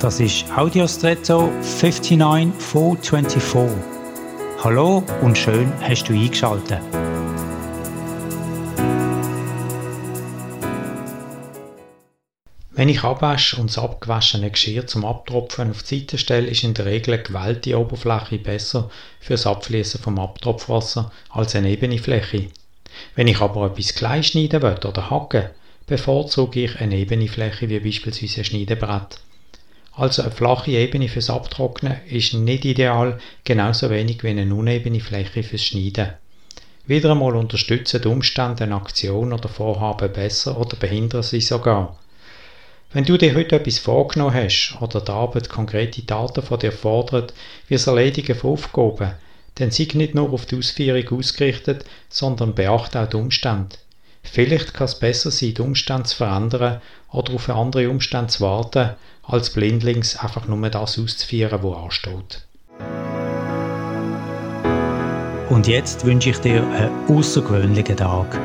Das ist Audiostretto 59424. Hallo und schön hast du eingeschaltet. Wenn ich abwasche und das abgewaschene Geschirr zum Abtropfen auf die Seite stelle, ist in der Regel eine gewählte Oberfläche besser für das Abfließen vom Abtropfwasser als eine ebene Fläche. Wenn ich aber etwas klein schneiden will oder hacken, bevorzuge ich eine ebene Fläche wie beispielsweise ein Schneidebrett. Also eine flache Ebene fürs Abtrocknen ist nicht ideal, genauso wenig wie eine unebene Fläche fürs Schneiden. Wieder einmal unterstützen die Umstände eine Aktion oder Vorhaben besser oder behindern sie sogar. Wenn du dir heute etwas vorgenommen hast oder die Arbeit konkrete Daten von dir fordert, wie das Erledigen von Aufgaben, dann sei nicht nur auf die Ausführung ausgerichtet, sondern beachte auch die Umstände. Vielleicht kann es besser sein, die Umstände zu verändern oder auf andere Umstände zu warten, als blindlings einfach nur das auszuführen, was ansteht. Und jetzt wünsche ich dir einen außergewöhnlichen Tag.